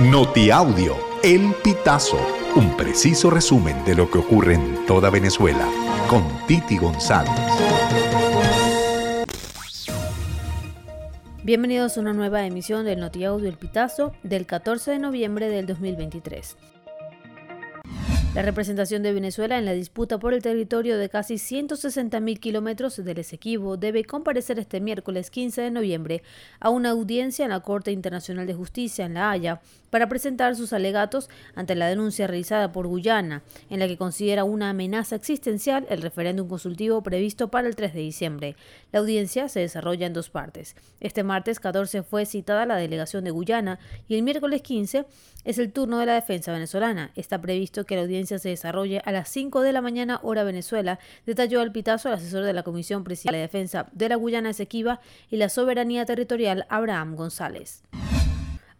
Notiaudio, El Pitazo, un preciso resumen de lo que ocurre en toda Venezuela, con Titi González. Bienvenidos a una nueva emisión del Notiaudio El Pitazo del 14 de noviembre del 2023. La representación de Venezuela en la disputa por el territorio de casi 160.000 kilómetros del Esequibo debe comparecer este miércoles 15 de noviembre a una audiencia en la Corte Internacional de Justicia en La Haya para presentar sus alegatos ante la denuncia realizada por Guyana, en la que considera una amenaza existencial el referéndum consultivo previsto para el 3 de diciembre. La audiencia se desarrolla en dos partes. Este martes 14 fue citada la delegación de Guyana y el miércoles 15 es el turno de la defensa venezolana. Está previsto que la audiencia se desarrolle a las 5 de la mañana hora Venezuela, detalló al pitazo el asesor de la Comisión Presidencial de Defensa de la Guyana Esequiba y la Soberanía Territorial Abraham González.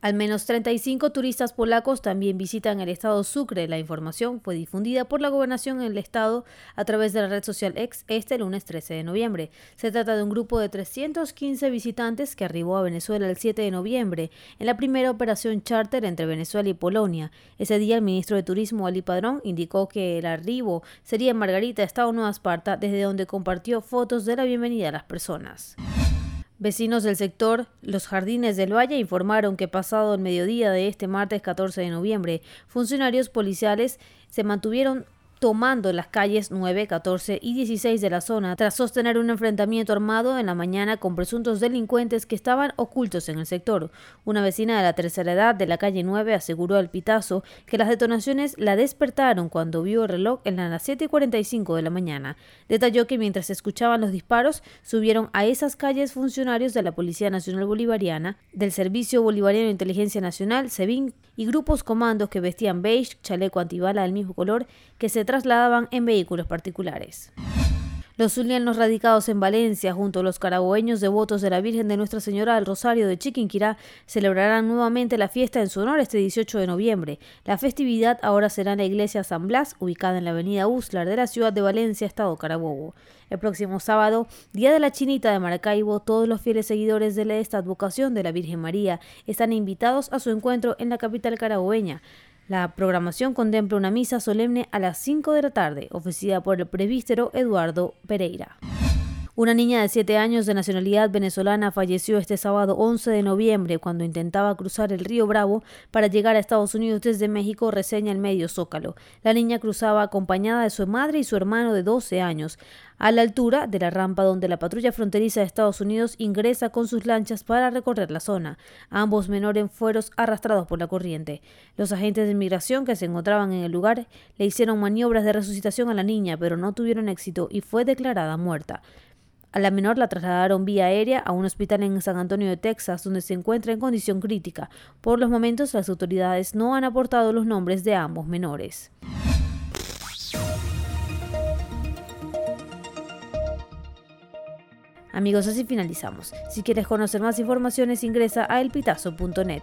Al menos 35 turistas polacos también visitan el estado Sucre. La información fue difundida por la gobernación en el estado a través de la red social X este lunes 13 de noviembre. Se trata de un grupo de 315 visitantes que arribó a Venezuela el 7 de noviembre en la primera operación charter entre Venezuela y Polonia. Ese día el ministro de Turismo Ali Padrón indicó que el arribo sería en Margarita, Estado Nueva Esparta, desde donde compartió fotos de la bienvenida a las personas. Vecinos del sector Los Jardines del Valle informaron que pasado el mediodía de este martes 14 de noviembre, funcionarios policiales se mantuvieron tomando las calles 9, 14 y 16 de la zona tras sostener un enfrentamiento armado en la mañana con presuntos delincuentes que estaban ocultos en el sector. Una vecina de la tercera edad de la calle 9 aseguró al Pitazo que las detonaciones la despertaron cuando vio el reloj en las 7 y 45 de la mañana. Detalló que mientras escuchaban los disparos subieron a esas calles funcionarios de la Policía Nacional Bolivariana, del Servicio Bolivariano de Inteligencia Nacional, SEBIN, y grupos comandos que vestían beige, chaleco antibala del mismo color, que se trasladaban en vehículos particulares. Los zulianos radicados en Valencia, junto a los caraboeños devotos de la Virgen de Nuestra Señora del Rosario de Chiquinquirá, celebrarán nuevamente la fiesta en su honor este 18 de noviembre. La festividad ahora será en la iglesia San Blas, ubicada en la avenida Uslar de la ciudad de Valencia, Estado Carabobo. El próximo sábado, Día de la Chinita de Maracaibo, todos los fieles seguidores de esta advocación de la Virgen María están invitados a su encuentro en la capital carabobeña. La programación contempla una misa solemne a las 5 de la tarde, ofrecida por el prevístero Eduardo Pereira. Una niña de 7 años de nacionalidad venezolana falleció este sábado 11 de noviembre cuando intentaba cruzar el río Bravo para llegar a Estados Unidos desde México, reseña el medio Zócalo. La niña cruzaba acompañada de su madre y su hermano de 12 años, a la altura de la rampa donde la patrulla fronteriza de Estados Unidos ingresa con sus lanchas para recorrer la zona. Ambos menores fueron arrastrados por la corriente. Los agentes de inmigración que se encontraban en el lugar le hicieron maniobras de resucitación a la niña, pero no tuvieron éxito y fue declarada muerta. A la menor la trasladaron vía aérea a un hospital en San Antonio de Texas, donde se encuentra en condición crítica. Por los momentos, las autoridades no han aportado los nombres de ambos menores. Amigos, así finalizamos. Si quieres conocer más informaciones, ingresa a elpitazo.net.